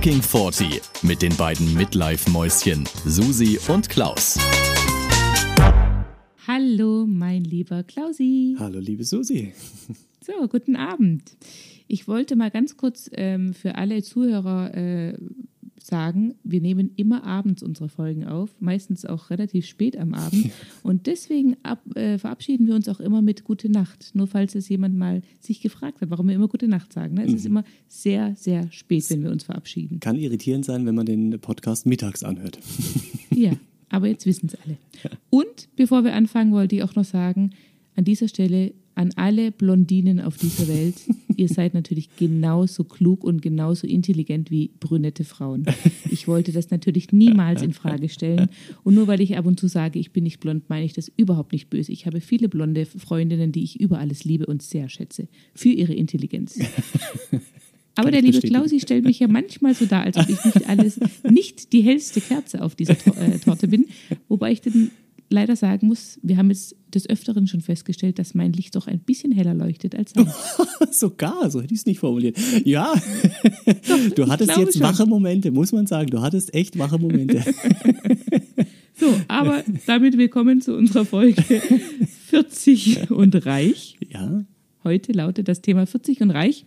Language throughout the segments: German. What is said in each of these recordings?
Fucking 40 mit den beiden Midlife-Mäuschen Susi und Klaus. Hallo, mein lieber Klausi. Hallo, liebe Susi. So, guten Abend. Ich wollte mal ganz kurz ähm, für alle Zuhörer äh, sagen, wir nehmen immer abends unsere Folgen auf, meistens auch relativ spät am Abend. Und deswegen ab, äh, verabschieden wir uns auch immer mit Gute Nacht. Nur falls es jemand mal sich gefragt hat, warum wir immer Gute Nacht sagen. Ne? Es ist immer sehr, sehr spät, wenn wir uns verabschieden. Kann irritierend sein, wenn man den Podcast mittags anhört. Ja, aber jetzt wissen es alle. Und bevor wir anfangen, wollte ich auch noch sagen, an dieser Stelle an alle Blondinen auf dieser Welt, ihr seid natürlich genauso klug und genauso intelligent wie brünette Frauen. Ich wollte das natürlich niemals in Frage stellen. Und nur weil ich ab und zu sage, ich bin nicht blond, meine ich das überhaupt nicht böse. Ich habe viele blonde Freundinnen, die ich über alles liebe und sehr schätze. Für ihre Intelligenz. Aber der liebe Klausi stellt mich ja manchmal so dar, als ob ich nicht alles, nicht die hellste Kerze auf dieser Tor äh, Torte bin. Wobei ich dann leider sagen muss, wir haben jetzt des Öfteren schon festgestellt, dass mein Licht doch ein bisschen heller leuchtet als sein. Sogar, so hätte ich es nicht formuliert. Ja, doch, du hattest jetzt schon. wache Momente, muss man sagen. Du hattest echt wache Momente. so, aber damit willkommen zu unserer Folge 40 und reich. Ja. Heute lautet das Thema 40 und reich.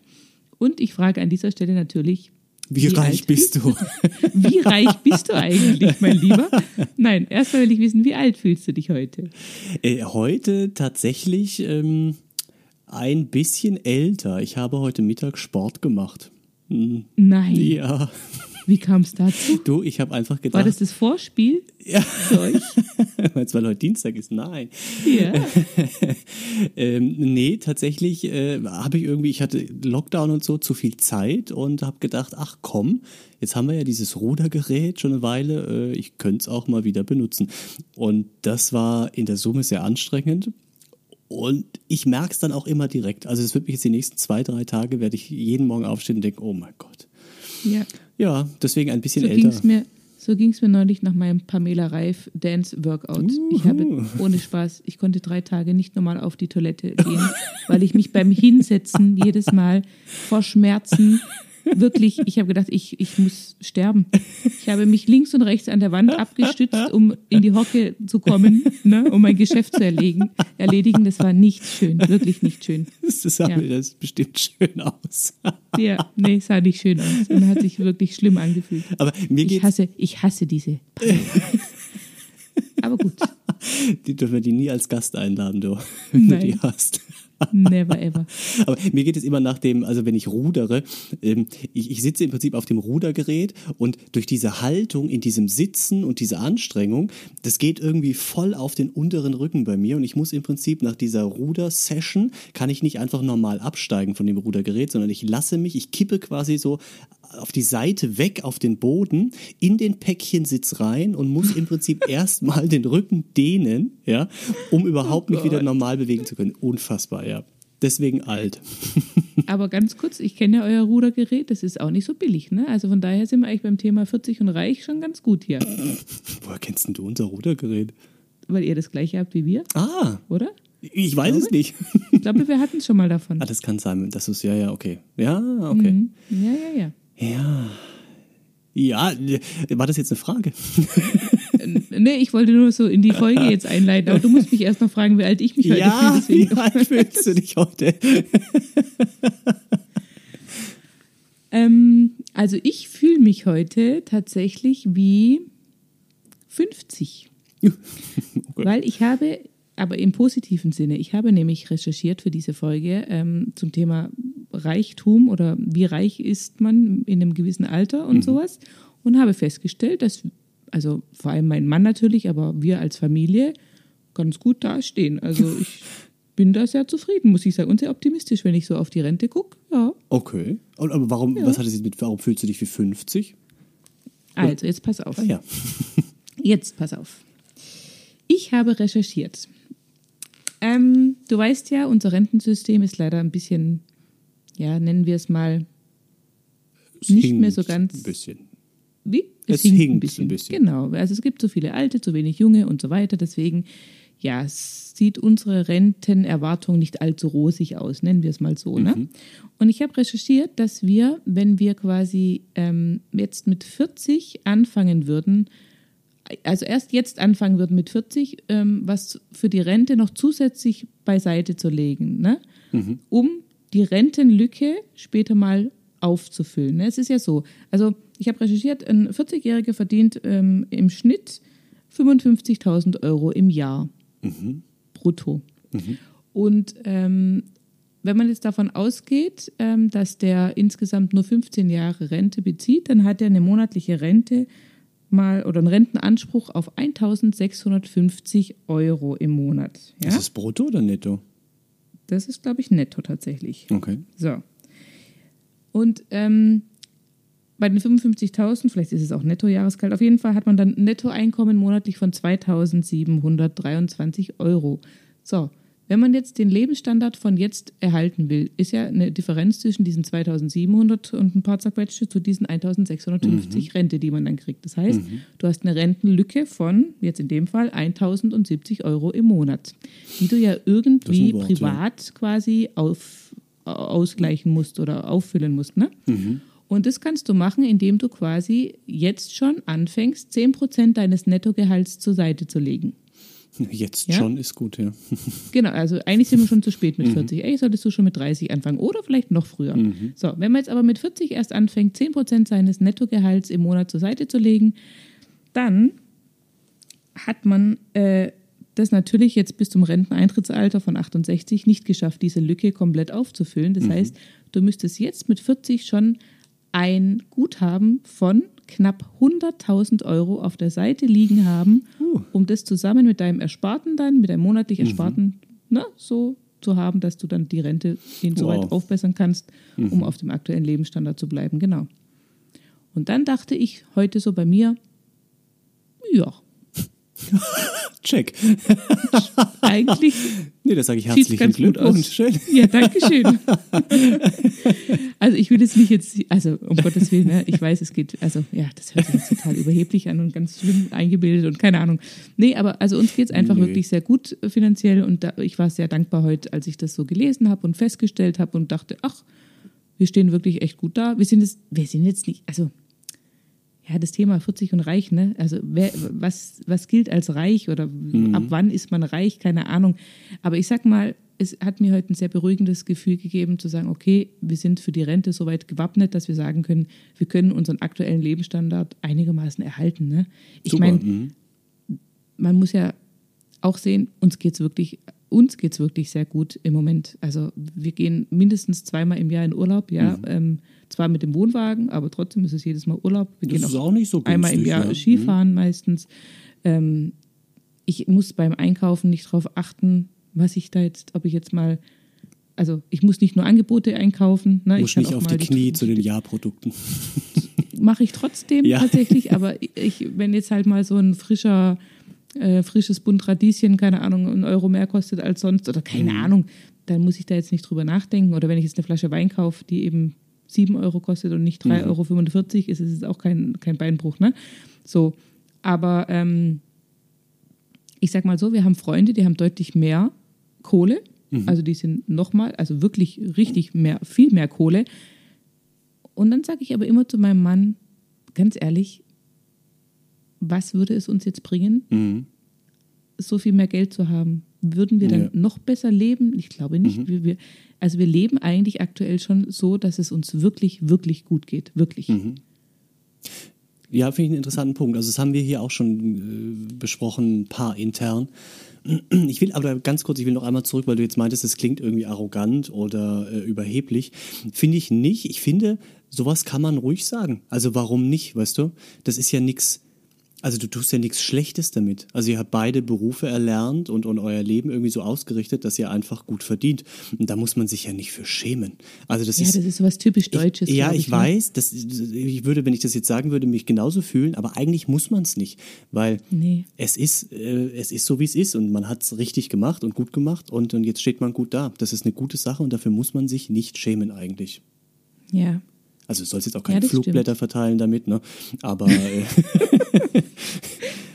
Und ich frage an dieser Stelle natürlich, wie, wie reich bist du? wie reich bist du eigentlich, mein Lieber? Nein, erstmal will ich wissen, wie alt fühlst du dich heute? Äh, heute tatsächlich ähm, ein bisschen älter. Ich habe heute Mittag Sport gemacht. Hm. Nein. Ja. Wie kam es dazu? Du, ich habe einfach gedacht. War das das Vorspiel? Ja. Für euch? Weil heute Dienstag ist. Nein. Ja. ähm, nee, tatsächlich äh, habe ich irgendwie, ich hatte Lockdown und so, zu viel Zeit und habe gedacht, ach komm, jetzt haben wir ja dieses Rudergerät schon eine Weile, äh, ich könnte es auch mal wieder benutzen. Und das war in der Summe sehr anstrengend. Und ich merke es dann auch immer direkt. Also es wird mich jetzt die nächsten zwei, drei Tage, werde ich jeden Morgen aufstehen und denken, oh mein Gott. Ja. Ja, deswegen ein bisschen so älter. Ging's mir, so ging es mir neulich nach meinem Pamela Reif Dance Workout. Uhu. Ich habe ohne Spaß, ich konnte drei Tage nicht normal auf die Toilette gehen, weil ich mich beim Hinsetzen jedes Mal vor Schmerzen wirklich, ich habe gedacht, ich, ich muss sterben. Ich habe mich links und rechts an der Wand abgestützt, um in die Hocke zu kommen, ne, um mein Geschäft zu erledigen. erledigen. Das war nicht schön, wirklich nicht schön. Das sah ja. mir das bestimmt schön aus. Ja, nee, sah nicht schön aus und hat sich wirklich schlimm angefühlt. Aber mir geht's ich hasse, ich hasse diese. Aber gut. Die dürfen wir die nie als Gast einladen, du, wenn Nein. du die hast. Never ever. Aber mir geht es immer nach dem, also wenn ich rudere, ähm, ich, ich sitze im Prinzip auf dem Rudergerät und durch diese Haltung in diesem Sitzen und diese Anstrengung, das geht irgendwie voll auf den unteren Rücken bei mir und ich muss im Prinzip nach dieser Ruder-Session, kann ich nicht einfach normal absteigen von dem Rudergerät, sondern ich lasse mich, ich kippe quasi so auf die Seite weg auf den Boden, in den Päckchensitz rein und muss im Prinzip erstmal den Rücken dehnen, ja, um überhaupt Oh mich wieder normal bewegen zu können. Unfassbar, ja. Deswegen alt. Aber ganz kurz, ich kenne ja euer Rudergerät, das ist auch nicht so billig, ne? Also von daher sind wir eigentlich beim Thema 40 und reich schon ganz gut hier. Woher kennst denn du unser Rudergerät? Weil ihr das gleiche habt wie wir, Ah, oder? ich weiß es nicht. Ich glaube, wir hatten es schon mal davon. Ah, das kann sein. Das ist ja, ja, okay. Ja, okay. Mhm. Ja, ja, ja. Ja. Ja, war das jetzt eine Frage? Nee, ich wollte nur so in die Folge jetzt einleiten, aber du musst mich erst noch fragen, wie alt ich mich heute ja, fühle. wie Deswegen. alt fühlst du dich heute? Ähm, also ich fühle mich heute tatsächlich wie 50. Weil ich habe, aber im positiven Sinne, ich habe nämlich recherchiert für diese Folge ähm, zum Thema Reichtum oder wie reich ist man in einem gewissen Alter und sowas und habe festgestellt, dass, also vor allem mein Mann natürlich, aber wir als Familie ganz gut dastehen. Also ich bin da sehr zufrieden, muss ich sagen, und sehr optimistisch, wenn ich so auf die Rente gucke. Ja. Okay. Und, aber warum, was hat es jetzt mit, warum fühlst du dich wie 50? Also, jetzt pass auf. Ah ja. Jetzt pass auf. Ich habe recherchiert. Ähm, du weißt ja, unser Rentensystem ist leider ein bisschen, ja, nennen wir es mal, Es Nicht mehr so ganz- Ein bisschen. wie? Es hinkt hinkt ein bisschen. Genau, also es gibt so viele Alte, zu wenig Junge und so weiter. Deswegen, ja, es sieht unsere Rentenerwartung nicht allzu rosig aus, nennen wir es mal so. Ne? Und ich habe recherchiert, dass wir, wenn wir quasi ähm, jetzt mit 40 anfangen würden, also erst jetzt anfangen würden mit 40, ähm, was für die Rente noch zusätzlich beiseite zu legen, ne? um die Rentenlücke später mal aufzufüllen. Ne? Es ist ja so, also ich habe recherchiert, ein 40-Jähriger verdient ähm, im Schnitt 55.000 Euro im Jahr brutto. Und ähm, wenn man jetzt davon ausgeht, ähm, dass der insgesamt nur 15 Jahre Rente bezieht, dann hat er eine monatliche Rente mal oder einen Rentenanspruch auf 1.650 Euro im Monat. Ja? Ist das brutto oder netto? Das ist, glaube ich, netto tatsächlich. Okay. So. Und ähm, bei den 55.000, vielleicht ist es auch Nettojahresgehalt, auf jeden Fall hat man dann ein Nettoeinkommen monatlich von 2.723 Euro. So, wenn man jetzt den Lebensstandard von jetzt erhalten will, ist ja eine Differenz zwischen diesen 2.700 und ein paar zerquetschte zu diesen 1.650 Rente, die man dann kriegt. Das heißt, du hast eine Rentenlücke von, jetzt in dem Fall, 1.070 Euro im Monat, die du ja irgendwie Wort, ja. privat quasi auf, ausgleichen musst oder auffüllen musst. Ne? Und das kannst du machen, indem du quasi jetzt schon anfängst, 10% deines Nettogehalts zur Seite zu legen. Jetzt Ja? schon ist gut, ja. Genau, also eigentlich sind wir schon zu spät mit 40. Eigentlich solltest du schon mit 30 anfangen oder vielleicht noch früher. So, wenn man jetzt aber mit 40 erst anfängt, 10% seines Nettogehalts im Monat zur Seite zu legen, dann hat man äh, das natürlich jetzt bis zum Renteneintrittsalter von 68 nicht geschafft, diese Lücke komplett aufzufüllen. Das heißt, du müsstest jetzt mit 40 schon ein Guthaben von knapp 100.000 Euro auf der Seite liegen haben, um das zusammen mit deinem Ersparten dann, mit deinem monatlich Ersparten, ne, so zu haben, dass du dann die Rente insoweit Wow. aufbessern kannst, um auf dem aktuellen Lebensstandard zu bleiben. Genau. Und dann dachte ich heute so bei mir, ja, Check. eigentlich Nee, das sage ich herzlichen Glückwunsch. Schön. Ja, danke schön. also ich will jetzt nicht jetzt, also um Gottes Willen, ne, ich weiß, es geht, also ja, das hört sich jetzt total überheblich an und ganz schlimm eingebildet und keine Ahnung. Nee, aber also uns geht es einfach Nee. wirklich sehr gut äh, finanziell und da, ich war sehr dankbar heute, als ich das so gelesen habe und festgestellt habe und dachte, ach, wir stehen wirklich echt gut da. Wir sind jetzt, wir sind jetzt nicht, also ja, das Thema 40 und reich, ne? Also wer, was, was gilt als reich oder ab wann ist man reich? Keine Ahnung. Aber ich sag mal, es hat mir heute ein sehr beruhigendes Gefühl gegeben, zu sagen, okay, wir sind für die Rente soweit gewappnet, dass wir sagen können, wir können unseren aktuellen Lebensstandard einigermaßen erhalten. Ne? Ich meine, mhm. man muss ja auch sehen, uns geht's wirklich, uns geht's wirklich sehr gut im Moment. Also wir gehen mindestens zweimal im Jahr in Urlaub, ja. Mhm. Ähm, zwar mit dem Wohnwagen, aber trotzdem ist es jedes Mal Urlaub. Wir Das gehen ist auch nicht so einmal im günstig, Jahr ja. Mhm. Skifahren meistens. Ähm, ich muss beim Einkaufen nicht darauf achten, was ich da jetzt, ob ich jetzt mal, also ich muss nicht nur Angebote einkaufen. Ne? Muss ich nicht auch auf die Knie zu den Ja-Produkten. mache ich trotzdem Ja. tatsächlich, aber ich, wenn jetzt halt mal so ein frischer, äh, frisches Bund Radieschen, keine Ahnung, einen Euro mehr kostet als sonst oder keine Mhm. Ahnung, dann muss ich da jetzt nicht drüber nachdenken. Oder wenn ich jetzt eine Flasche Wein kaufe, die eben 7 Euro kostet und nicht 3,45 Euro, ist es auch kein, kein Beinbruch, ne? So, aber ähm, ich sag mal so, wir haben Freunde, die haben deutlich mehr Kohle. Also die sind nochmal, also wirklich richtig mehr, viel mehr Kohle. Und dann sage ich aber immer zu meinem Mann, ganz ehrlich, was würde es uns jetzt bringen, Mhm. so viel mehr Geld zu haben? Würden wir dann Ja. noch besser leben? Ich glaube nicht. Wir, wir, also wir leben eigentlich aktuell schon so, dass es uns wirklich, wirklich gut geht. Wirklich. Ja, finde ich einen interessanten Punkt. Also das haben wir hier auch schon äh, besprochen, ein paar intern. Ich will aber ganz kurz, ich will noch einmal zurück, weil du jetzt meintest, es klingt irgendwie arrogant oder äh, überheblich. Finde ich nicht. Ich finde, sowas kann man ruhig sagen. Also warum nicht, weißt du? Das ist ja nichts, also du tust ja nichts Schlechtes damit. Also ihr habt beide Berufe erlernt und, und euer Leben irgendwie so ausgerichtet, dass ihr einfach gut verdient. Und da muss man sich ja nicht für schämen. Also das Ja, ist das ist sowas typisch Deutsches. ich, ja, glaub ich, ne? weiß, das, ich würde, wenn ich das jetzt sagen würde, mich genauso fühlen, aber eigentlich muss man es nicht, weil Nee. es ist, äh, es ist so, wie es ist und man hat es richtig gemacht und gut gemacht und, und jetzt steht man gut da. Das ist eine gute Sache und dafür muss man sich nicht schämen eigentlich. Ja. Also du sollst jetzt auch keine Ja, Flugblätter verteilen damit, ne? Aber äh,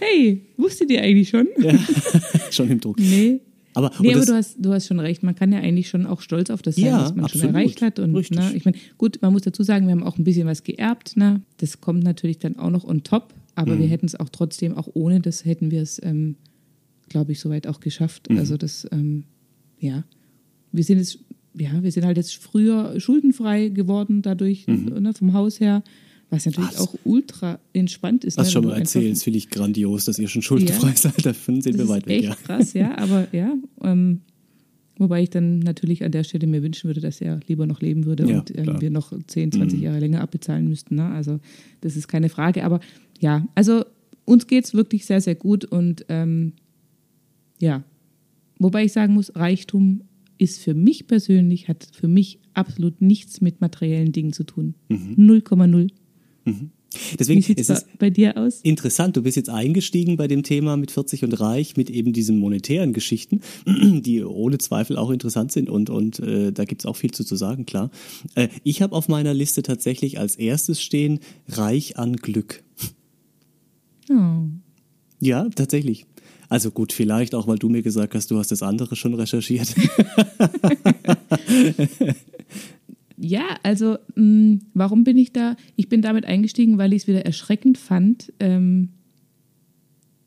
Hey, wusstet ihr eigentlich schon? ja, schon im Druck. Nee. Aber, Nee, aber das, du hast, du hast schon recht. Man kann ja eigentlich schon auch stolz auf das sein, Ja, was man absolut. schon erreicht hat. Und Richtig. ne, ich meine, gut, man muss dazu sagen, wir haben auch ein bisschen was geerbt. Ne? Das kommt natürlich dann auch noch on top, aber Mhm. wir hätten es auch trotzdem, auch ohne das hätten wir es, ähm, glaube ich, soweit auch geschafft. Mhm. Also das, ähm, ja, wir sind jetzt, ja, wir sind halt jetzt früher schuldenfrei geworden dadurch, ne, vom Haus her, was natürlich Mhm. Das- auch ultra entspannt ist. was ne, schon mal einfach- erzählst, finde ich grandios, dass ihr schon schuldenfrei seid. Davon sind das wir weit weg. echt Ja. krass, ja, aber ja. Ähm, wobei ich dann natürlich an der Stelle mir wünschen würde, dass er lieber noch leben würde Ja, und. Mhm. wir noch 10, 20 Jahre länger abbezahlen müssten. Ne? Also das ist keine Frage. Aber ja, also uns geht es wirklich sehr, sehr gut und ähm, ja, wobei ich sagen muss, Reichtum ist für mich persönlich, hat für mich absolut nichts mit materiellen Dingen zu tun. Mhm. 0,0. Deswegen Wie sieht es ist bei dir aus? interessant, du bist jetzt eingestiegen bei dem Thema mit 40 und reich, mit eben diesen monetären Geschichten, die ohne Zweifel auch interessant sind und, und äh, da gibt's auch viel zu, zu sagen, klar. Äh, ich habe auf meiner Liste tatsächlich als erstes stehen, reich an Glück. Oh. Ja, tatsächlich. Also gut, vielleicht auch, weil du mir gesagt hast, du hast das andere schon recherchiert. Ja, also mh, warum bin ich da? Ich bin damit eingestiegen, weil ich es wieder erschreckend fand, ähm,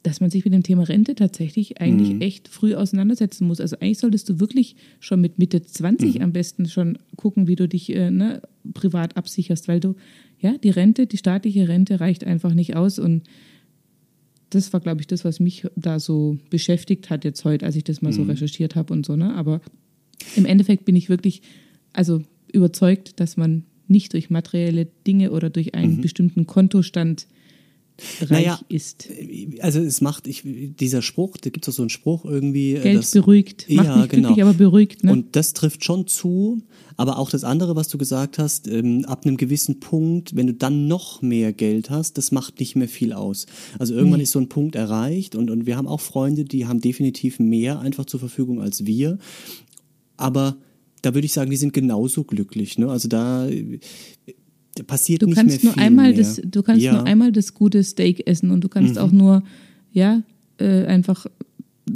dass man sich mit dem Thema Rente tatsächlich eigentlich echt früh auseinandersetzen muss. Also eigentlich solltest du wirklich schon mit Mitte 20 am besten schon gucken, wie du dich äh, ne, privat absicherst, weil du, ja, die Rente, die staatliche Rente reicht einfach nicht aus und das war, glaube ich, das, was mich da so beschäftigt hat jetzt heute, als ich das mal so recherchiert habe und so, ne? Aber im Endeffekt bin ich wirklich, also überzeugt, dass man nicht durch materielle Dinge oder durch einen bestimmten Kontostand reich Naja, ist. Also es macht, ich, dieser Spruch, da gibt's auch so einen Spruch irgendwie. äh, Geld das- beruhigt. Macht ja, nicht genau. glücklich, aber beruhigt. Ne? Und das trifft schon zu, aber auch das andere, was du gesagt hast, ähm, ab einem gewissen Punkt, wenn du dann noch mehr Geld hast, das macht nicht mehr viel aus. Also irgendwann ist so ein Punkt erreicht und, und wir haben auch Freunde, die haben definitiv mehr einfach zur Verfügung als wir. Aber da würde ich sagen, die sind genauso glücklich. Ne? Also da, äh, da passiert du nicht kannst mehr nur viel einmal mehr. das, du kannst ja. Mhm. nur einmal das gute Steak essen und du kannst auch nur, ja, äh, einfach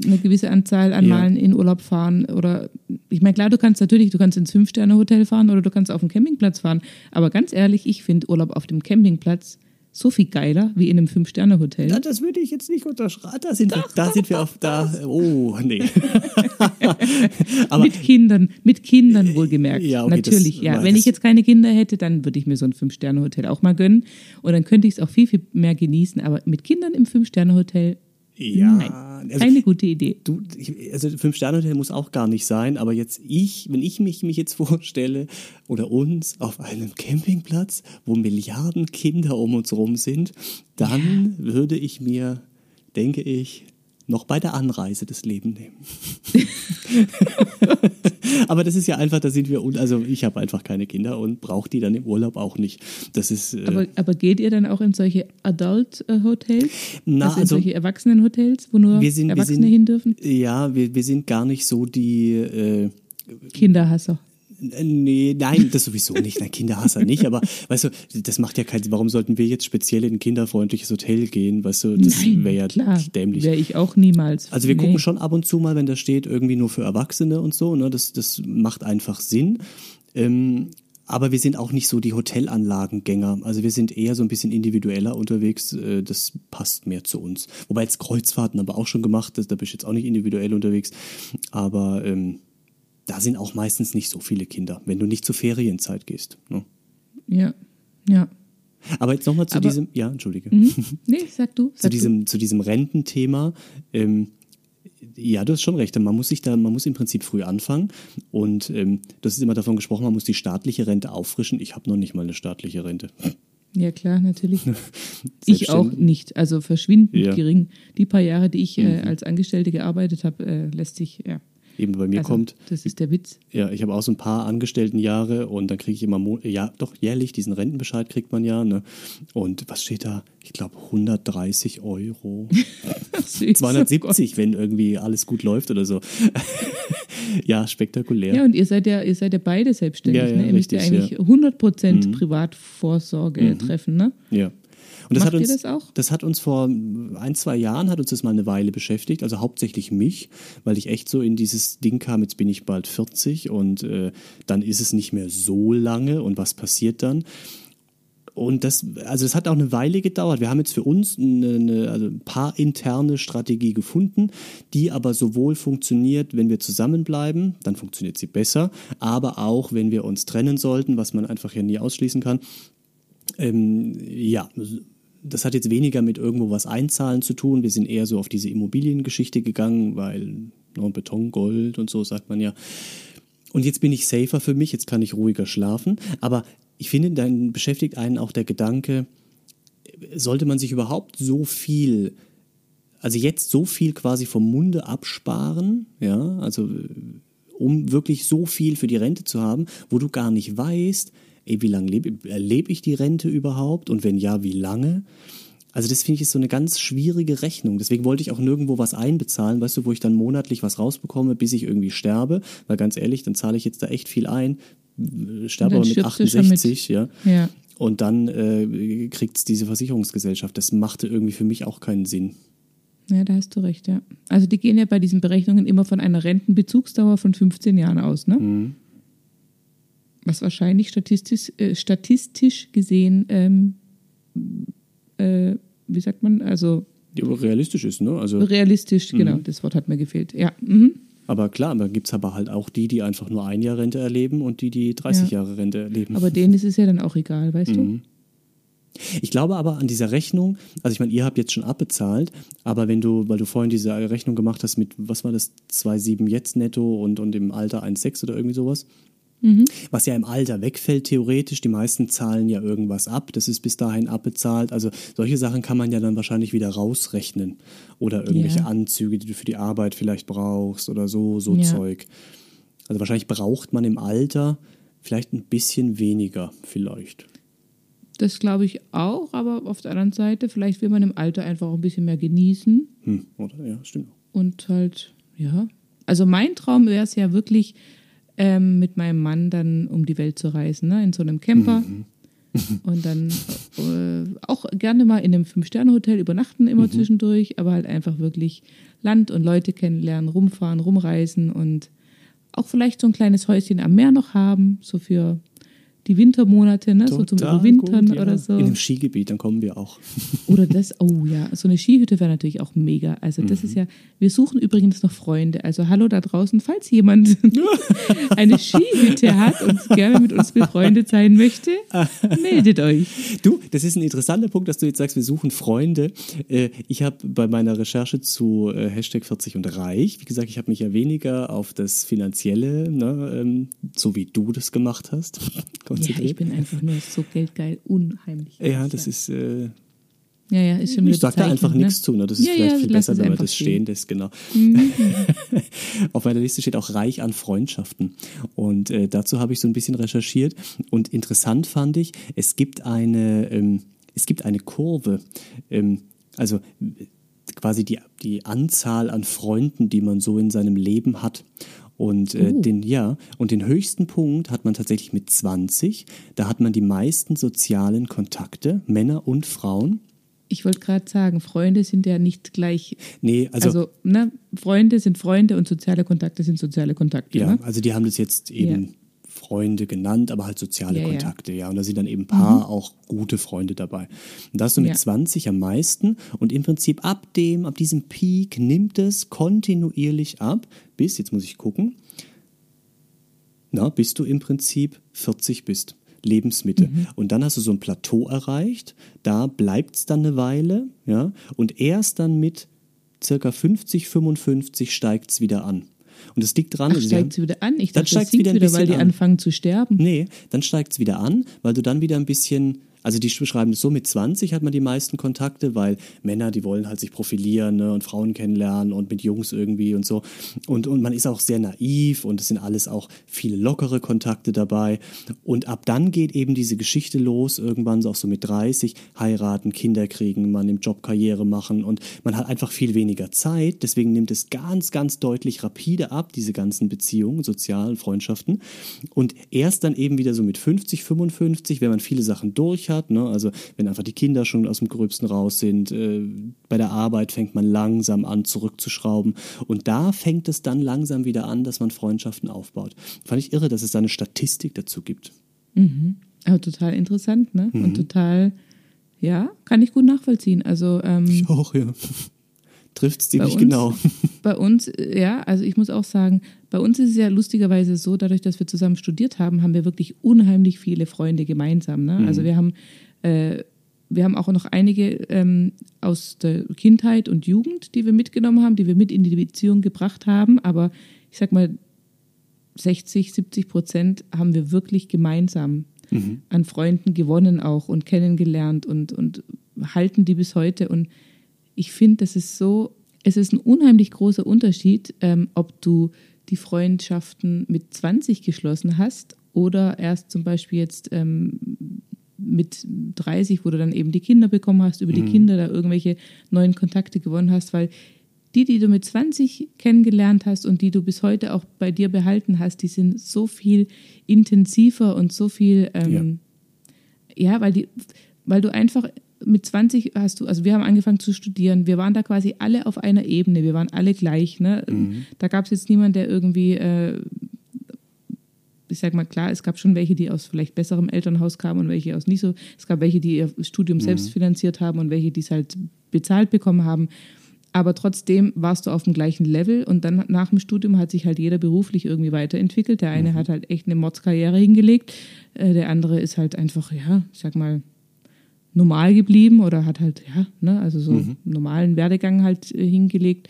eine gewisse Anzahl an Ja. Malen in Urlaub fahren oder ich meine klar, du kannst natürlich, du kannst ins Fünf-Sterne-Hotel fahren oder du kannst auf dem Campingplatz fahren, aber ganz ehrlich, ich finde Urlaub auf dem Campingplatz so viel geiler wie in einem Fünf-Sterne-Hotel. Ja, das würde ich jetzt nicht unterschreiben. Da sind wir, da sind wir auf, da, oh, nee. aber, mit Kindern, mit Kindern wohlgemerkt. Ja, okay, das- Natürlich, ja. nein, Wenn das- ich jetzt keine Kinder hätte, dann würde ich mir so ein Fünf-Sterne-Hotel auch mal gönnen. Und dann könnte ich es auch viel, viel mehr genießen. Aber mit Kindern im Fünf-Sterne-Hotel, ja, nein. also, Keine gute Idee. Du, ich, also Fünf-Sterne-Hotel muss auch gar nicht sein, aber jetzt ich, wenn ich mich, mich jetzt vorstelle oder uns auf einem Campingplatz, wo Milliarden Kinder um uns rum sind, dann würde ich mir, denke ich, noch bei der Anreise das Leben nehmen. aber das ist ja einfach, da sind wir, also ich habe einfach keine Kinder und brauche die dann im Urlaub auch nicht. Das ist, äh, Aber, aber geht ihr dann auch in solche Adult-Hotels? Na, also in also- solche Erwachsenen-Hotels, wo nur sind, Erwachsene sind, hin dürfen? Ja, wir, wir sind gar nicht so die, äh, Kinderhasser. Nee, nein, das sowieso nicht. Nein, Kinderhasser nicht, aber weißt du, das macht ja keinen Sinn. Warum sollten wir jetzt speziell in ein kinderfreundliches Hotel gehen? Weißt du, das wäre ja klar. dämlich. Wäre ich auch niemals. Also wir Nee. gucken schon ab und zu mal, wenn da steht, irgendwie nur für Erwachsene und so, ne? Das, das macht einfach Sinn. Ähm, aber wir sind auch nicht so die Hotelanlagengänger. Also wir sind eher so ein bisschen individueller unterwegs. Äh, Das passt mehr zu uns. Wobei jetzt Kreuzfahrten haben wir auch schon gemacht. Da bist du jetzt auch nicht individuell unterwegs. Aber ähm, da sind auch meistens nicht so viele Kinder, wenn du nicht zur Ferienzeit gehst. Ne? Ja, ja. Aber jetzt nochmal zu Aber- diesem, ja, entschuldige. Mhm. Nee, sag du. zu Sag du. diesem, zu diesem Rententhema. Ähm, ja, du hast schon recht. Man muss sich da, man muss im Prinzip früh anfangen. Und ähm, das ist immer davon gesprochen, man muss die staatliche Rente auffrischen. Ich habe noch nicht mal eine staatliche Rente. Ja, klar, natürlich. ich auch nicht. Also verschwindend Ja. Mhm. gering. Die paar Jahre, die ich äh, als Angestellte gearbeitet habe, äh, lässt sich, ja. Eben bei mir Also, kommt. Das ist der Witz. Ja, ich habe auch so ein paar Angestelltenjahre und dann kriege ich immer, Mo ja, doch jährlich diesen Rentenbescheid kriegt man ja. Ne? Und was steht da? Ich glaube 130 Euro. Ach, süß. Oh Gott. 270, wenn irgendwie alles gut läuft oder so. ja, spektakulär. Ja, und ihr seid ja, ihr seid ja beide selbstständig. Ja, ja, ne? Ihr müsst ja richtig, eigentlich 100% Privatvorsorge treffen, ne? Ja. Und das Macht hat uns, ihr das auch? Das hat uns vor ein, zwei Jahren, hat uns das mal eine Weile beschäftigt, also hauptsächlich mich, weil ich echt so in dieses Ding kam, jetzt bin ich bald 40 und äh, dann ist es nicht mehr so lange und was passiert dann? Und das, also es hat auch eine Weile gedauert. Wir haben jetzt für uns eine, eine also ein paar interne Strategie gefunden, die aber sowohl funktioniert, wenn wir zusammenbleiben, dann funktioniert sie besser, aber auch, wenn wir uns trennen sollten, was man einfach ja nie ausschließen kann. Ähm, ja, das hat jetzt weniger mit irgendwo was einzahlen zu tun. Wir sind eher so auf diese Immobiliengeschichte gegangen, weil no, Beton, Gold und so sagt man ja. Und jetzt bin ich safer für mich, jetzt kann ich ruhiger schlafen. Aber ich finde, dann beschäftigt einen auch der Gedanke, sollte man sich überhaupt so viel, also jetzt so viel quasi vom Munde absparen, ja, also um wirklich so viel für die Rente zu haben, wo du gar nicht weißt, ey, wie lange lebe erlebe ich die Rente überhaupt und wenn ja, wie lange? Also das finde ich ist so eine ganz schwierige Rechnung. Deswegen wollte ich auch nirgendwo was einbezahlen, weißt du, wo ich dann monatlich was rausbekomme, bis ich irgendwie sterbe. Weil ganz ehrlich, dann zahle ich jetzt da echt viel ein, sterbe dann aber mit stirbst du schon mit. 68, ja. Ja. Und dann äh, kriegt es diese Versicherungsgesellschaft. Das machte irgendwie für mich auch keinen Sinn. Ja, da hast du recht, ja. Also die gehen ja bei diesen Berechnungen immer von einer Rentenbezugsdauer von 15 Jahren aus, ne? Mhm. Was wahrscheinlich statistisch, äh, statistisch gesehen, ähm, äh, wie sagt man, also Die aber realistisch ist, ne? Also, realistisch, genau, das Wort hat mir gefehlt. Ja, mhm. aber klar, da gibt es aber halt auch die, die einfach nur ein Jahr Rente erleben und die, die 30 Ja. Jahre Rente erleben. aber denen ist es ja dann auch egal, weißt Mhm. du? Ich glaube aber an dieser Rechnung, also ich meine, ihr habt jetzt schon abbezahlt, aber wenn du, weil du vorhin diese Rechnung gemacht hast mit, was war das, 2,7 jetzt netto und, und im Alter 1,6 oder irgendwie sowas, was ja im Alter wegfällt theoretisch, die meisten zahlen ja irgendwas ab, das ist bis dahin abbezahlt, also solche Sachen kann man ja dann wahrscheinlich wieder rausrechnen oder irgendwelche Ja. Anzüge, die du für die Arbeit vielleicht brauchst oder so, so Ja. Zeug. Also wahrscheinlich braucht man im Alter vielleicht ein bisschen weniger, vielleicht. Das glaube ich auch, aber auf der anderen Seite, vielleicht will man im Alter einfach auch ein bisschen mehr genießen Hm, oder? Ja, stimmt. und halt, ja. Also mein Traum wäre es ja wirklich, ähm, mit meinem Mann dann um die Welt zu reisen, ne? in so einem Camper. Und dann äh, auch gerne mal in einem Fünf-Sterne-Hotel übernachten, immer zwischendurch, aber halt einfach wirklich Land und Leute kennenlernen, rumfahren, rumreisen und auch vielleicht so ein kleines Häuschen am Meer noch haben, so für die Wintermonate, ne? so zum Überwintern gut, ja. oder so. In einem Skigebiet, dann kommen wir auch. Oder das, oh ja, so eine Skihütte wäre natürlich auch mega. Also das ist ja, wir suchen übrigens noch Freunde. Also hallo da draußen, falls jemand eine Skihütte hat und gerne mit uns befreundet sein möchte, meldet euch. Du, das ist ein interessanter Punkt, dass du jetzt sagst, wir suchen Freunde. Äh, Ich habe bei meiner Recherche zu äh, Hashtag 40 und reich, wie gesagt, ich habe mich ja weniger auf das Finanzielle, ne, ähm, so wie du das gemacht hast, Ja, konzentriert. ich bin einfach nur so geldgeil, unheimlich. Ja, das ist, äh, Ja, ja, ist schon ich sag da einfach ne? nichts zu, ne? das ist Ja, vielleicht ja, viel besser, es wenn man das stehen. lässt, genau. Auf meiner Liste steht auch reich an Freundschaften und äh, dazu habe ich so ein bisschen recherchiert und interessant fand ich, es gibt eine, ähm, es gibt eine Kurve, ähm, also äh, quasi die, die Anzahl an Freunden, die man so in seinem Leben hat. Und äh, Oh. den, ja, und den höchsten Punkt hat man tatsächlich mit 20. Da hat man die meisten sozialen Kontakte, Männer und Frauen. Ich wollte gerade sagen, Freunde sind ja nicht gleich, Nee, also, also, ne, Freunde sind Freunde und soziale Kontakte sind soziale Kontakte. ja, Ne? also die haben das jetzt eben. Freunde genannt, aber halt soziale Ja, ja. Kontakte, ja. Und da sind dann eben ein paar auch gute Freunde dabei. Und da hast du mit Ja. 20 am meisten und im Prinzip ab dem, ab diesem Peak nimmt es kontinuierlich ab, bis, jetzt muss ich gucken, na, bis du im Prinzip 40 bist. Lebensmitte. Mhm. Und dann hast du so ein Plateau erreicht, da bleibt es dann eine Weile, ja, und erst dann mit circa 50, 55 steigt es wieder an. Und es liegt dran, Ach, haben- steigt sie wieder an? Ich Dann dachte, das steigt's sinkt wieder wieder, weil die an. anfangen zu sterben. Nee, dann steigt es wieder an, weil du dann wieder ein bisschen Also die beschreiben es so, mit 20 hat man die meisten Kontakte, weil Männer, die wollen halt sich profilieren ne, und Frauen kennenlernen und mit Jungs irgendwie und so. Und, und man ist auch sehr naiv und es sind alles auch viele lockere Kontakte dabei. Und ab dann geht eben diese Geschichte los, irgendwann so auch so mit 30, heiraten, Kinder kriegen, man im Job Karriere machen und man hat einfach viel weniger Zeit. Deswegen nimmt es ganz, ganz deutlich rapide ab, diese ganzen Beziehungen, sozialen Freundschaften. Und erst dann eben wieder so mit 50, 55, wenn man viele Sachen durch hat, ne? also wenn einfach die Kinder schon aus dem Gröbsten raus sind, äh, bei der Arbeit fängt man langsam an zurückzuschrauben und da fängt es dann langsam wieder an, dass man Freundschaften aufbaut. Fand ich irre, dass es da eine Statistik dazu gibt. Mhm. Aber total interessant, ne? Mhm. Und total, ja, kann ich gut nachvollziehen. Also ähm, ich auch, ja. Trifft es ziemlich genau. Bei uns, ja, also ich muss auch sagen, bei uns ist es ja lustigerweise so, dadurch, dass wir zusammen studiert haben, haben wir wirklich unheimlich viele Freunde gemeinsam. Ne? Mhm. Also wir haben, äh, wir haben auch noch einige ähm, aus der Kindheit und Jugend, die wir mitgenommen haben, die wir mit in die Beziehung gebracht haben. Aber ich sag mal, 60, 70 Prozent haben wir wirklich gemeinsam mhm. an Freunden gewonnen auch und kennengelernt und, und halten die bis heute. Und ich finde, das ist so, es ist ein unheimlich großer Unterschied, ähm, ob du die Freundschaften mit 20 geschlossen hast oder erst zum Beispiel jetzt ähm, mit 30, wo du dann eben die Kinder bekommen hast, über die mhm. Kinder da irgendwelche neuen Kontakte gewonnen hast, weil die, die du mit 20 kennengelernt hast und die du bis heute auch bei dir behalten hast, die sind so viel intensiver und so viel, ähm, ja. ja, weil die, weil du einfach mit 20 hast du, also wir haben angefangen zu studieren, wir waren da quasi alle auf einer Ebene, wir waren alle gleich. Ne? Mhm. Da gab es jetzt niemanden, der irgendwie, äh, ich sag mal klar, es gab schon welche, die aus vielleicht besserem Elternhaus kamen und welche aus nicht so. Es gab welche, die ihr Studium mhm. selbst finanziert haben und welche, die es halt bezahlt bekommen haben. Aber trotzdem warst du auf dem gleichen Level und dann nach dem Studium hat sich halt jeder beruflich irgendwie weiterentwickelt. Der eine mhm. hat halt echt eine Modskarriere hingelegt, äh, der andere ist halt einfach, ja, ich sag mal, normal geblieben oder hat halt, ja, ne, also so mhm. normalen Werdegang halt äh, hingelegt.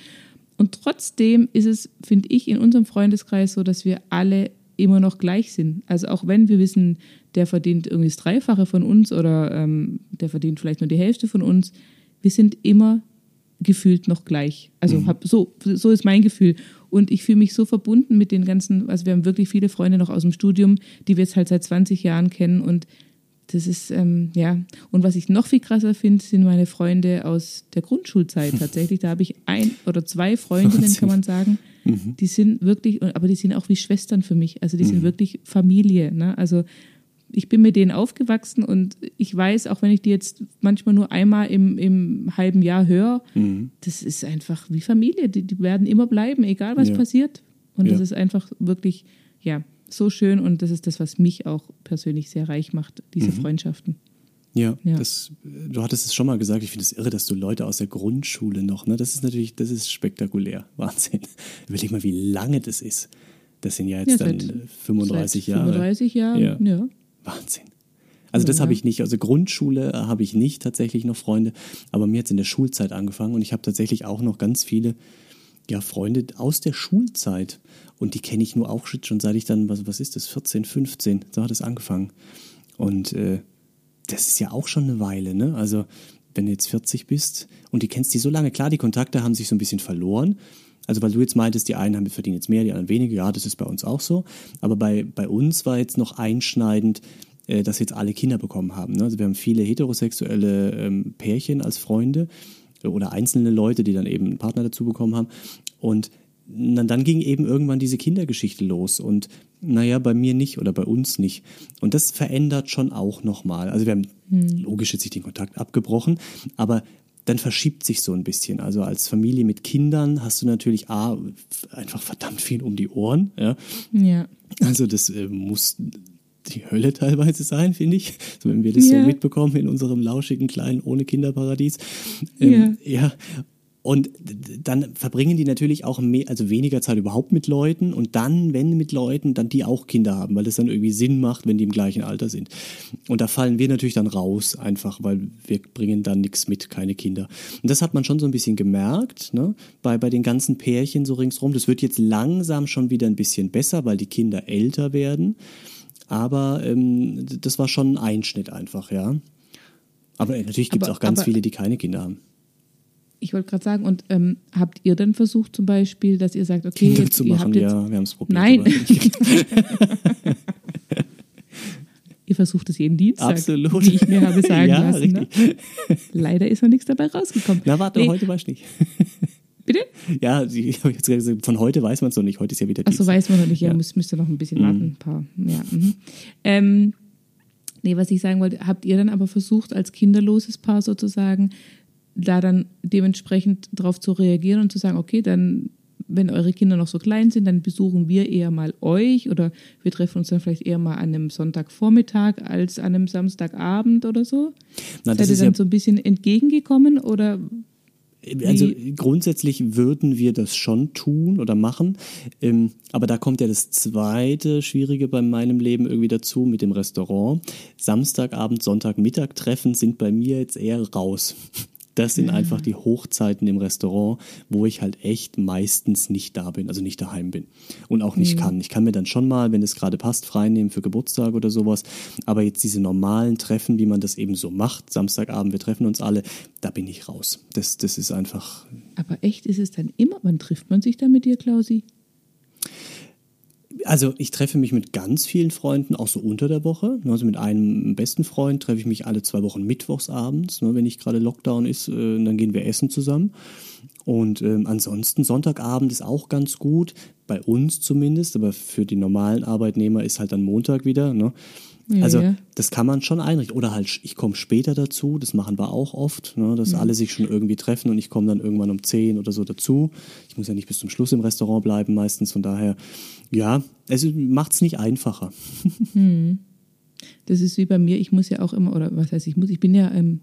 Und trotzdem ist es, finde ich, in unserem Freundeskreis so, dass wir alle immer noch gleich sind. Also auch wenn wir wissen, der verdient irgendwie das Dreifache von uns oder ähm, der verdient vielleicht nur die Hälfte von uns, wir sind immer gefühlt noch gleich. Also mhm. hab, so, so ist mein Gefühl. Und ich fühle mich so verbunden mit den ganzen, also wir haben wirklich viele Freunde noch aus dem Studium, die wir jetzt halt seit 20 Jahren kennen und das ist, ähm, ja. Und was ich noch viel krasser finde, sind meine Freunde aus der Grundschulzeit tatsächlich. Da habe ich ein oder zwei Freundinnen, kann man sagen. Mhm. Die sind wirklich, aber die sind auch wie Schwestern für mich. Also die mhm. sind wirklich Familie. Ne? Also ich bin mit denen aufgewachsen und ich weiß, auch wenn ich die jetzt manchmal nur einmal im, im halben Jahr höre, mhm. das ist einfach wie Familie. Die, die werden immer bleiben, egal was ja. passiert. Und ja. das ist einfach wirklich, ja, so schön und das ist das, was mich auch persönlich sehr reich macht, diese mhm. Freundschaften. Ja, ja. Das, du hattest es schon mal gesagt, ich finde es irre, dass du Leute aus der Grundschule noch, ne? Das ist natürlich, das ist spektakulär. Wahnsinn. Überleg mal, wie lange das ist. Das sind ja jetzt ja, dann 35 Jahre. 35 Jahre, ja. ja. Wahnsinn. Also das habe ich nicht. Also Grundschule habe ich nicht tatsächlich noch Freunde, aber mir hat es in der Schulzeit angefangen und ich habe tatsächlich auch noch ganz viele ja, Freunde aus der Schulzeit. Und die kenne ich nur auch schon seit ich dann, was, was ist das, 14, 15, so hat es angefangen. Und äh, das ist ja auch schon eine Weile, ne? Also, wenn du jetzt 40 bist und die kennst die so lange, klar, die Kontakte haben sich so ein bisschen verloren. Also, weil du jetzt meintest, die einen haben, verdienen jetzt mehr, die anderen weniger, ja, das ist bei uns auch so. Aber bei, bei uns war jetzt noch einschneidend, äh, dass jetzt alle Kinder bekommen haben. Ne? Also, wir haben viele heterosexuelle ähm, Pärchen als Freunde oder einzelne Leute, die dann eben einen Partner dazu bekommen haben. Und dann ging eben irgendwann diese Kindergeschichte los und naja, bei mir nicht oder bei uns nicht. Und das verändert schon auch nochmal. Also wir haben hm. logisch jetzt nicht den Kontakt abgebrochen, aber dann verschiebt sich so ein bisschen. Also als Familie mit Kindern hast du natürlich A, einfach verdammt viel um die Ohren. Ja. ja. Also das äh, muss die Hölle teilweise sein, finde ich. So, wenn wir das ja. so mitbekommen in unserem lauschigen kleinen ohne Kinderparadies. Ähm, ja. ja. Und dann verbringen die natürlich auch mehr, also weniger Zeit überhaupt mit Leuten und dann, wenn mit Leuten, dann die auch Kinder haben, weil das dann irgendwie Sinn macht, wenn die im gleichen Alter sind. Und da fallen wir natürlich dann raus, einfach, weil wir bringen dann nichts mit, keine Kinder. Und das hat man schon so ein bisschen gemerkt, ne, bei, bei den ganzen Pärchen so ringsrum. Das wird jetzt langsam schon wieder ein bisschen besser, weil die Kinder älter werden. Aber ähm, das war schon ein Einschnitt einfach, ja. Aber natürlich gibt es auch ganz aber- viele, die keine Kinder haben. Ich wollte gerade sagen, und ähm, habt ihr dann versucht zum Beispiel, dass ihr sagt, okay, Kinder jetzt, zu ihr machen, ja, wir haben es probiert. Nein. ihr versucht es jeden Dienstag, Absolut. wie ich mir habe sagen ja, lassen. Ne? Leider ist noch nichts dabei rausgekommen. Na, warte, Nee, heute weiß ich nicht. Bitte? Ja, ich habe jetzt gesagt, von heute weiß man es noch nicht. Heute ist ja wieder Ach so, Dienstag. weiß man noch nicht. Ja, Ja. Müsst, müsst ihr noch ein bisschen warten. Ein paar. Ja, mhm. ähm, nee, was ich sagen wollte, habt ihr dann aber versucht, als kinderloses Paar sozusagen, da dann dementsprechend darauf zu reagieren und zu sagen, okay, dann, wenn eure Kinder noch so klein sind, dann besuchen wir eher mal euch oder wir treffen uns dann vielleicht eher mal an einem Sonntagvormittag als an einem Samstagabend oder so? Na, Seid das ihr dann ja so ein bisschen entgegengekommen oder Also Wie- grundsätzlich würden wir das schon tun oder machen, ähm, aber da kommt ja das zweite Schwierige bei meinem Leben irgendwie dazu mit dem Restaurant. Samstagabend, Sonntagmittag Treffen sind bei mir jetzt eher raus. Das sind einfach die Hochzeiten im Restaurant, wo ich halt echt meistens nicht da bin, also nicht daheim bin und auch nicht kann. Ich kann mir dann schon mal, wenn es gerade passt, freinehmen für Geburtstag oder sowas. Aber jetzt diese normalen Treffen, wie man das eben so macht, Samstagabend, wir treffen uns alle, da bin ich raus. Das, das ist einfach, aber echt ist es dann immer, wann trifft man sich dann mit dir, Klausi? Also ich treffe mich mit ganz vielen Freunden, auch so unter der Woche. Also mit einem besten Freund treffe ich mich alle zwei Wochen mittwochs abends, ne, wenn nicht gerade Lockdown ist, äh, dann gehen wir essen zusammen. Und ähm, ansonsten Sonntagabend ist auch ganz gut, bei uns zumindest, aber für die normalen Arbeitnehmer ist halt dann Montag wieder. Ne? Ja, also ja. das kann man schon einrichten. Oder halt, ich komme später dazu, das machen wir auch oft, ne, dass alle sich schon irgendwie treffen und ich komme dann irgendwann um 10 oder so dazu. Ich muss ja nicht bis zum Schluss im Restaurant bleiben meistens, von daher, ja, es macht es nicht einfacher. Das ist wie bei mir, ich muss ja auch immer, oder was heißt ich muss, ich bin ja, ähm,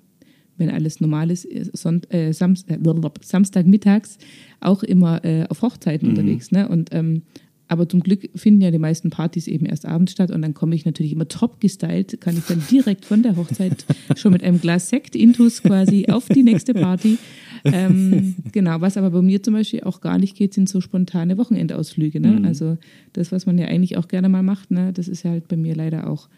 wenn alles normal ist, Sonnt, äh, Samst, äh, Samstagmittags auch immer äh, auf Hochzeiten unterwegs. Ne? Und, ähm, aber zum Glück finden ja die meisten Partys eben erst abends statt und dann komme ich natürlich immer top gestylt, kann ich dann direkt von der Hochzeit schon mit einem Glas Sekt intus quasi auf die nächste Party. Ähm, genau, was aber bei mir zum Beispiel auch gar nicht geht, sind so spontane Wochenendausflüge. Ne? Also das, was man ja eigentlich auch gerne mal macht, ne? das ist ja halt bei mir leider auch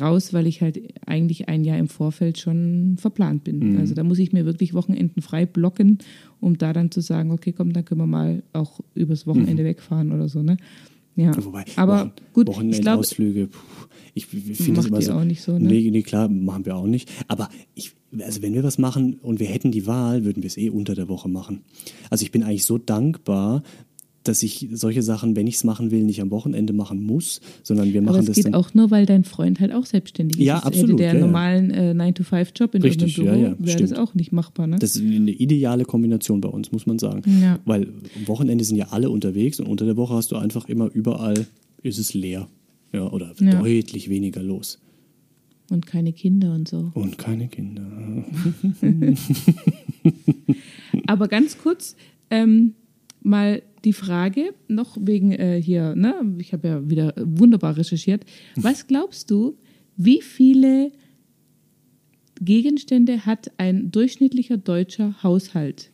raus, weil ich halt eigentlich ein Jahr im Vorfeld schon verplant bin. Also da muss ich mir wirklich Wochenenden frei blocken, um da dann zu sagen, okay, komm, dann können wir mal auch übers Wochenende wegfahren oder so. Ne? Ja, Wobei, aber Wochen, gut, ich glaube, Wochenendausflüge, puh, ich finde das immer so. auch nicht so, ne? Nee, nee, klar, machen wir auch nicht. Aber ich, also wenn wir was machen und wir hätten die Wahl, würden wir es eh unter der Woche machen. Also ich bin eigentlich so dankbar, dass ich solche Sachen, wenn ich es machen will, nicht am Wochenende machen muss, sondern wir aber machen es das geht dann. auch nur, weil dein Freund halt auch selbstständig ist. Ja, Hätte absolut, der ja, einen ja. normalen äh, 9-to-5-Job in Richtig, irgendeinem ja, Büro, ja, wäre das auch nicht machbar. Ne? Das ist eine ideale Kombination bei uns, muss man sagen. Ja. Weil am Wochenende sind ja alle unterwegs und unter der Woche hast du einfach immer überall, ist es leer. Ja, oder Ja. deutlich weniger los. Und keine Kinder und so. Und keine Kinder. Aber ganz kurz ähm, mal die Frage, noch wegen äh, hier, ne, ich habe ja wieder wunderbar recherchiert. Was glaubst du, wie viele Gegenstände hat ein durchschnittlicher deutscher Haushalt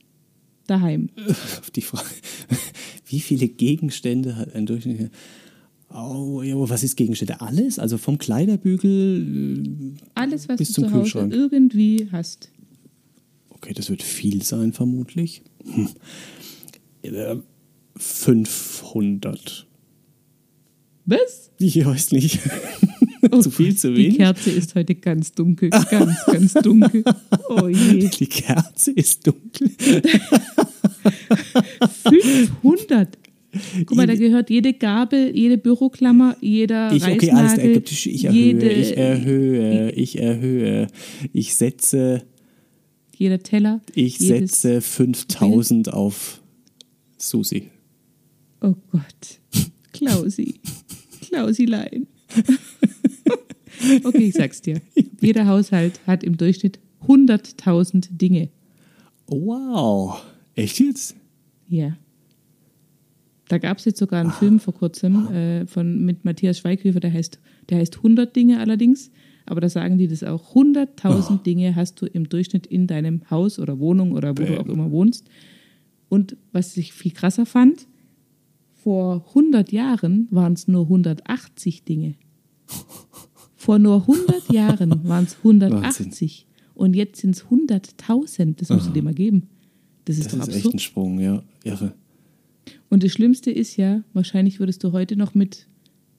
daheim? Auf die Frage, wie viele Gegenstände hat ein durchschnittlicher. Oh, ja, aber was ist Gegenstände? Alles? Also vom Kleiderbügel. äh, Alles, was Bis du zum zu Hause Kühlschrank. irgendwie hast. Okay, das wird viel sein, vermutlich. Hm. Äh, 500. Was? Ich weiß nicht. zu viel, zu Die wenig? Kerze ist heute ganz dunkel, ganz, ganz dunkel. Oh je. Die Kerze ist dunkel. 500. Guck mal, da gehört jede Gabel, jede Büroklammer, jeder Ich, okay, alles klar. Ich erhöhe, jede, ich erhöhe, ich erhöhe. Ich setze, jeder Teller. ich setze 5000 auf Susi. Oh Gott. Klausi. Klausilein. okay, ich sag's dir. Jeder Haushalt hat im Durchschnitt 100.000 Dinge. Wow. Echt jetzt? Ja. Da gab es jetzt sogar einen Film vor kurzem äh, von, mit Matthias Schweighöfer, der heißt, der heißt 100 Dinge allerdings. Aber da sagen die das auch. 100.000 Dinge hast du im Durchschnitt in deinem Haus oder Wohnung oder wo du auch immer wohnst. Und was ich viel krasser fand, vor 100 Jahren waren es nur 180 Dinge. Vor nur 100 Jahren waren es 180. und jetzt sind es 100.000. Das musst du dir mal geben. Das ist Das doch ist echt absurd. ein Sprung, ja. Irre. Und das Schlimmste ist ja, wahrscheinlich würdest du heute noch mit,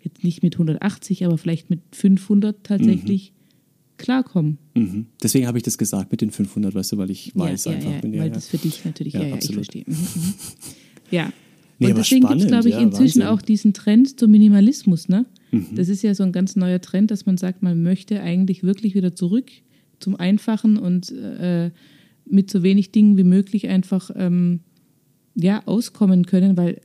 jetzt nicht mit 180, aber vielleicht mit 500 tatsächlich klarkommen. Mhm. Deswegen habe ich das gesagt mit den 500, weißt du, weil ich weiß ja, einfach. ja, bin, weil das für dich natürlich, ja, Ja, ja, absolut. ich verstehe. Mhm, mhm. Ja. Nee, und deswegen gibt es, glaube ich, ja, inzwischen Wahnsinn. auch diesen Trend zum Minimalismus. Ne? Mhm. Das ist ja so ein ganz neuer Trend, dass man sagt, man möchte eigentlich wirklich wieder zurück zum Einfachen und äh, mit so wenig Dingen wie möglich einfach ähm, ja, auskommen können, weil,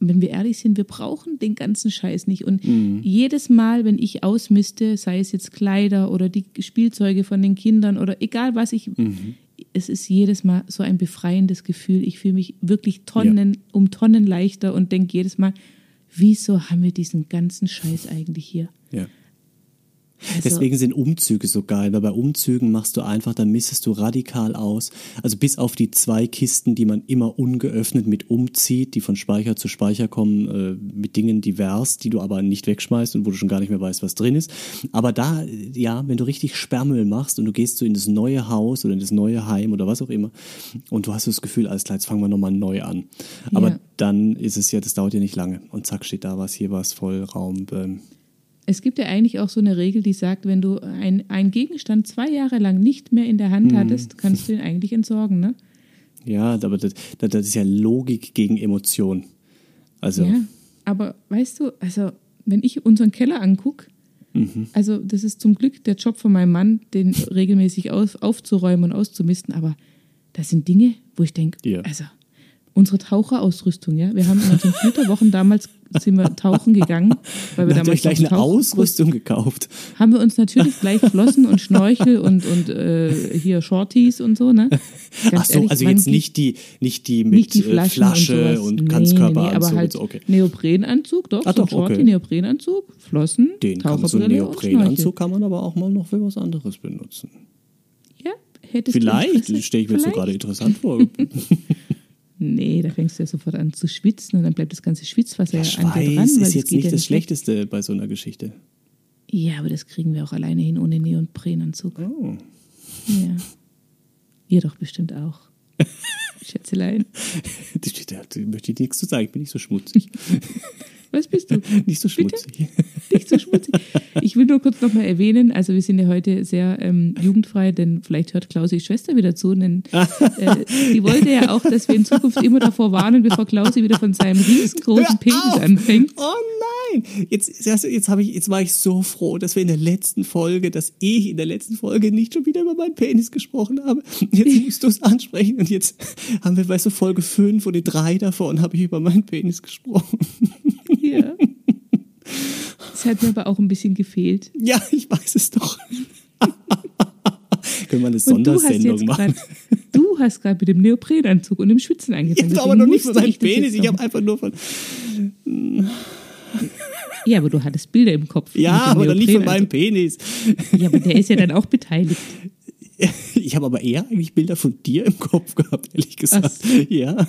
wenn wir ehrlich sind, wir brauchen den ganzen Scheiß nicht. Und Mhm. jedes Mal, wenn ich ausmiste, sei es jetzt Kleider oder die Spielzeuge von den Kindern oder egal was ich, Mhm. Es ist jedes Mal so ein befreiendes Gefühl. Ich fühle mich wirklich Tonnen um Tonnen leichter und denke jedes Mal, wieso haben wir diesen ganzen Scheiß eigentlich hier? Ja. Also, Deswegen sind Umzüge so geil, weil bei Umzügen machst du einfach, dann missest du radikal aus. Also bis auf die zwei Kisten, die man immer ungeöffnet mit umzieht, die von Speicher zu Speicher kommen, äh, mit Dingen divers, die du aber nicht wegschmeißt und wo du schon gar nicht mehr weißt, was drin ist. Aber da, ja, wenn du richtig Sperrmüll machst und du gehst so in das neue Haus oder in das neue Heim oder was auch immer und du hast so das Gefühl, alles klar, jetzt fangen wir nochmal neu an. Aber Ja. dann ist es ja, das dauert ja nicht lange und zack steht da was, hier was, voll Raum. Ähm, es gibt ja eigentlich auch so eine Regel, die sagt, wenn du ein, einen Gegenstand zwei Jahre lang nicht mehr in der Hand Mhm. hattest, kannst du ihn eigentlich entsorgen, ne? Ja, aber das, das, das ist ja Logik gegen Emotion. Also, Ja, aber weißt du, also wenn ich unseren Keller angucke, Mhm. also das ist zum Glück der Job von meinem Mann, den regelmäßig auf, aufzuräumen und auszumisten, aber das sind Dinge, wo ich denke, Ja. also unsere Taucherausrüstung, ja, wir haben in unseren Flitterwochen damals sind wir tauchen gegangen, weil wir da damals gleich eine Tauch- Ausrüstung gekauft. haben wir uns natürlich gleich Flossen und Schnorchel und, und äh, hier Shorties und so, ne? Ganz Ach so, ehrlich, also jetzt nicht die, nicht die mit nicht die äh, Flasche und, und. Ganzkörperanzug nee, nee, aber halt so, okay. Neoprenanzug, doch, Ah, so doch, okay. Shorty, Neoprenanzug, Flossen, Den kann man, so einen. Neoprenanzug kann man aber auch mal noch für was anderes benutzen. Ja, hättest du Vielleicht, stelle ich mir jetzt so gerade interessant vor. Nee, da fängst du ja sofort an zu schwitzen und dann bleibt das ganze Schwitzwasser Der ja, an dir dran. weil ist das jetzt nicht ja das weg. Schlechteste bei so einer Geschichte. Ja, aber das kriegen wir auch alleine hin ohne Neoprenanzug. Oh. Ja. Ihr doch bestimmt auch. Schätzelein. Da möchte ich nichts zu sagen, ich bin nicht so schmutzig. Was bist du? nicht so Bitte? schmutzig. Nicht so schmutzig. Ich will nur kurz nochmal erwähnen, also wir sind ja heute sehr ähm, jugendfrei, denn vielleicht hört Klausis Schwester wieder zu, denn äh, sie wollte ja auch, dass wir in Zukunft immer davor warnen, bevor Klausi wieder von seinem riesengroßen Penis anfängt. Oh nein! Jetzt, jetzt, hab ich, jetzt war ich so froh, dass wir in der letzten Folge, dass ich in der letzten Folge nicht schon wieder über meinen Penis gesprochen habe. Jetzt musst du es ansprechen und jetzt haben wir, weißt du, Folge 5 und die drei davon habe ich über meinen Penis gesprochen. Ja. Es hat mir aber auch ein bisschen gefehlt. Ja, ich weiß es doch. Können wir eine du Sondersendung machen? grad, du hast gerade mit dem Neoprenanzug und dem Schwitzen angefangen. Ich habe aber noch nicht ich das Penis, ich habe einfach nur von. Ja, aber du hattest Bilder im Kopf. Ja, aber doch nicht von meinem Penis. Ja, aber der ist ja dann auch beteiligt. Ich habe aber eher eigentlich Bilder von dir im Kopf gehabt, ehrlich gesagt. so. Ja,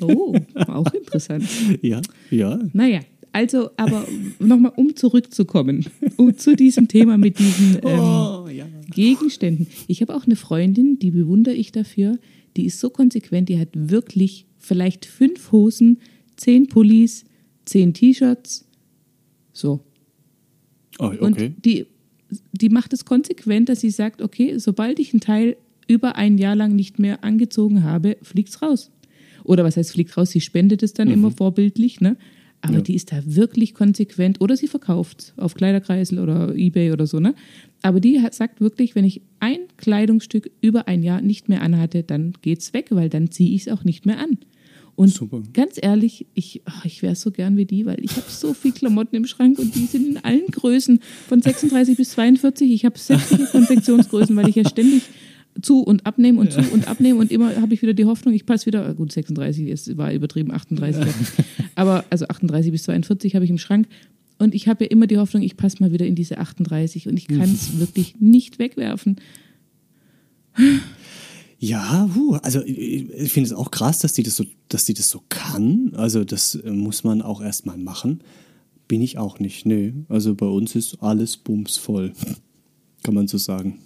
Oh, auch interessant. ja, ja. Naja, also, aber nochmal, um zurückzukommen, um zu diesem Thema mit diesen ähm, Oh, ja. Gegenständen. Ich habe auch eine Freundin, die bewundere ich dafür, die ist so konsequent, die hat wirklich vielleicht fünf Hosen, zehn Pullis, zehn T-Shirts, so. Oh, Und okay. die, die macht es konsequent, dass sie sagt, okay, sobald ich einen Teil über ein Jahr lang nicht mehr angezogen habe, fliegt's raus. Oder was heißt fliegt raus? Sie spendet es dann immer vorbildlich, ne? Aber Ja. die ist da wirklich konsequent oder sie verkauft auf Kleiderkreisel oder Ebay oder so, ne? Aber die hat, sagt wirklich, wenn ich ein Kleidungsstück über ein Jahr nicht mehr anhatte, dann geht's weg, weil dann ziehe ich es auch nicht mehr an. Und Super. ganz ehrlich, ich, ach, ich wäre so gern wie die, weil ich habe so viel Klamotten im Schrank und die sind in allen Größen von 36 bis 42. Ich habe sämtliche Konfektionsgrößen, weil ich ja ständig zu und abnehme und zu und abnehme und immer habe ich wieder die Hoffnung, ich passe wieder, gut 36, es war übertrieben 38, aber also 38 bis 42 habe ich im Schrank und ich habe ja immer die Hoffnung, ich passe mal wieder in diese 38 und ich kann es wirklich nicht wegwerfen. Ja, puh, also ich ich finde es auch krass, dass die das so, dass die das so kann. Also das äh, muss man auch erstmal machen. Bin ich auch nicht, nee. Also bei uns ist alles bumsvoll, kann man so sagen.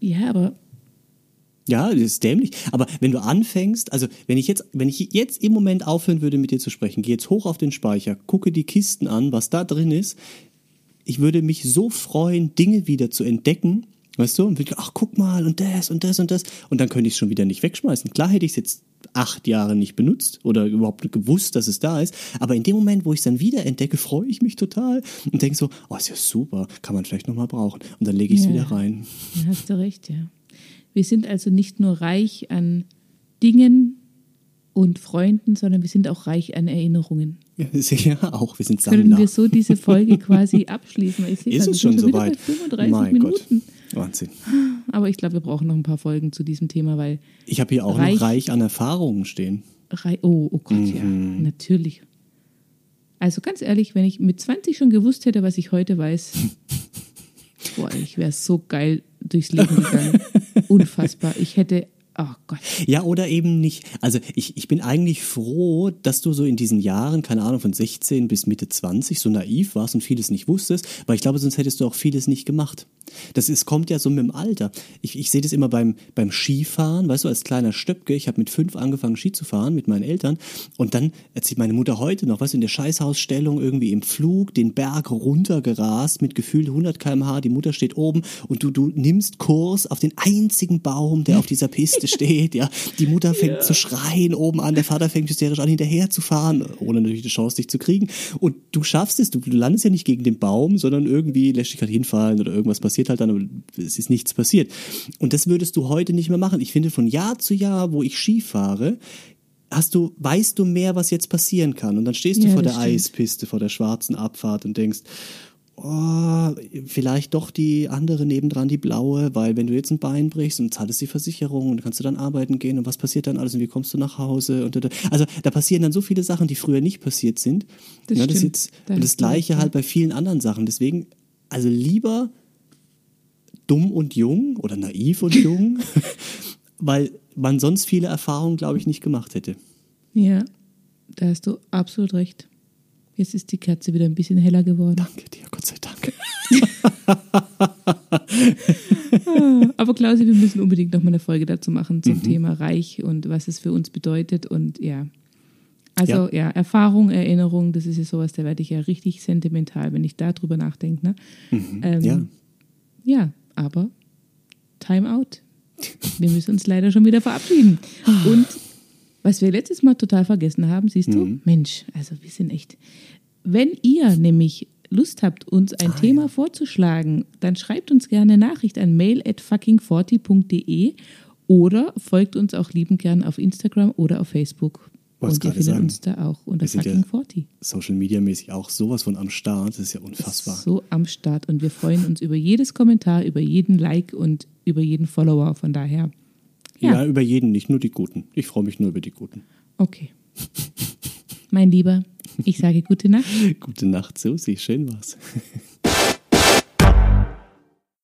Ja, aber Ja, das ist dämlich. Aber wenn du anfängst, also wenn ich jetzt, wenn ich jetzt im Moment aufhören würde, mit dir zu sprechen, geh jetzt hoch auf den Speicher, gucke die Kisten an, was da drin ist, ich würde mich so freuen, Dinge wieder zu entdecken, weißt du, und würde, ach, guck mal, und das und das und das. Und dann könnte ich es schon wieder nicht wegschmeißen. Klar hätte ich es jetzt acht Jahre nicht benutzt oder überhaupt gewusst, dass es da ist. Aber in dem Moment, wo ich es dann wieder entdecke, freue ich mich total und denke so, oh, ist ja super, kann man vielleicht nochmal brauchen. Und dann lege ich es Ja. wieder rein. Da hast du recht, ja. Wir sind also nicht nur reich an Dingen und Freunden, sondern wir sind auch reich an Erinnerungen. Ja, auch, wir sind Können Sammler. wir so diese Folge quasi abschließen? Sehe ist es schon soweit? bei 35 Mein Minuten. Gott, Wahnsinn. Aber ich glaube, wir brauchen noch ein paar Folgen zu diesem Thema, weil Ich habe hier auch Reich- noch reich an Erfahrungen stehen. Rei oh, oh Gott, ja, natürlich. Also ganz ehrlich, wenn ich mit 20 schon gewusst hätte, was ich heute weiß, boah, ich wäre so geil durchs Leben gegangen. Unfassbar. Ich hätte, oh Gott. Ja, oder eben nicht. Also ich, ich bin eigentlich froh, dass du so in diesen Jahren, keine Ahnung, von 16 bis Mitte 20 so naiv warst und vieles nicht wusstest, weil ich glaube, sonst hättest du auch vieles nicht gemacht. Das ist, kommt ja so mit dem Alter. Ich, ich sehe das immer beim, beim Skifahren, weißt du, als kleiner Stöpke, ich habe mit fünf angefangen Ski zu fahren mit meinen Eltern. Und dann erzählt meine Mutter heute noch, weißt du, in der Scheißhausstellung irgendwie im Flug den Berg runtergerast mit gefühlt 100 km/h, die Mutter steht oben und du, du nimmst Kurs auf den einzigen Baum, der auf dieser Piste steht, ja. Die Mutter fängt zu schreien oben an, der Vater fängt hysterisch an, hinterher zu fahren, ohne natürlich die Chance, dich zu kriegen. Und du schaffst es, du, du landest ja nicht gegen den Baum, sondern irgendwie lässt dich halt hinfallen oder irgendwas passiert halt dann, aber es ist nichts passiert. Und das würdest du heute nicht mehr machen. Ich finde, von Jahr zu Jahr, wo ich Ski fahre, hast du, weißt du mehr, was jetzt passieren kann. Und dann stehst du Ja, vor der das stimmt. Eispiste, vor der schwarzen Abfahrt und denkst, oh, vielleicht doch die andere nebendran, die blaue, weil wenn du jetzt ein Bein brichst und zahlst die Versicherung und kannst du dann arbeiten gehen und was passiert dann alles und wie kommst du nach Hause und und- also da passieren dann so viele Sachen, die früher nicht passiert sind. Das Ja, das, jetzt, Da und das recht, gleiche halt bei vielen anderen Sachen. Deswegen, also lieber dumm und jung oder naiv und jung, weil man sonst viele Erfahrungen, glaube ich, nicht gemacht hätte. Ja, da hast du absolut recht. Jetzt ist die Kerze wieder ein bisschen heller geworden. Danke dir, Gott sei Dank. Aber Klausi, wir müssen unbedingt noch mal eine Folge dazu machen zum Thema Reich und was es für uns bedeutet. Und ja, also ja, Erfahrung, Erinnerung, das ist ja sowas, da werde ich ja richtig sentimental, wenn ich darüber nachdenke. Ne? Ähm, Ja. Ja, aber Time out. Wir müssen uns leider schon wieder verabschieden. Und was wir letztes Mal total vergessen haben, siehst du? Mensch, also wir sind echt. Wenn ihr nämlich Lust habt, uns ein Thema vorzuschlagen, dann schreibt uns gerne Nachricht an mail at fucking40.de oder folgt uns auch liebend gern auf Instagram oder auf Facebook. Und findet sagen. uns da auch unter Wir ja- fucking 40. Social Media mäßig auch sowas von am Start, das ist ja unfassbar. So am Start und wir freuen uns über jedes Kommentar, über jeden Like und über jeden Follower. Von daher, Ja. ja, über jeden, nicht nur die Guten. Ich freue mich nur über die Guten. okay. Mein Lieber, ich sage gute Nacht. Gute Nacht, Susi, schön war's.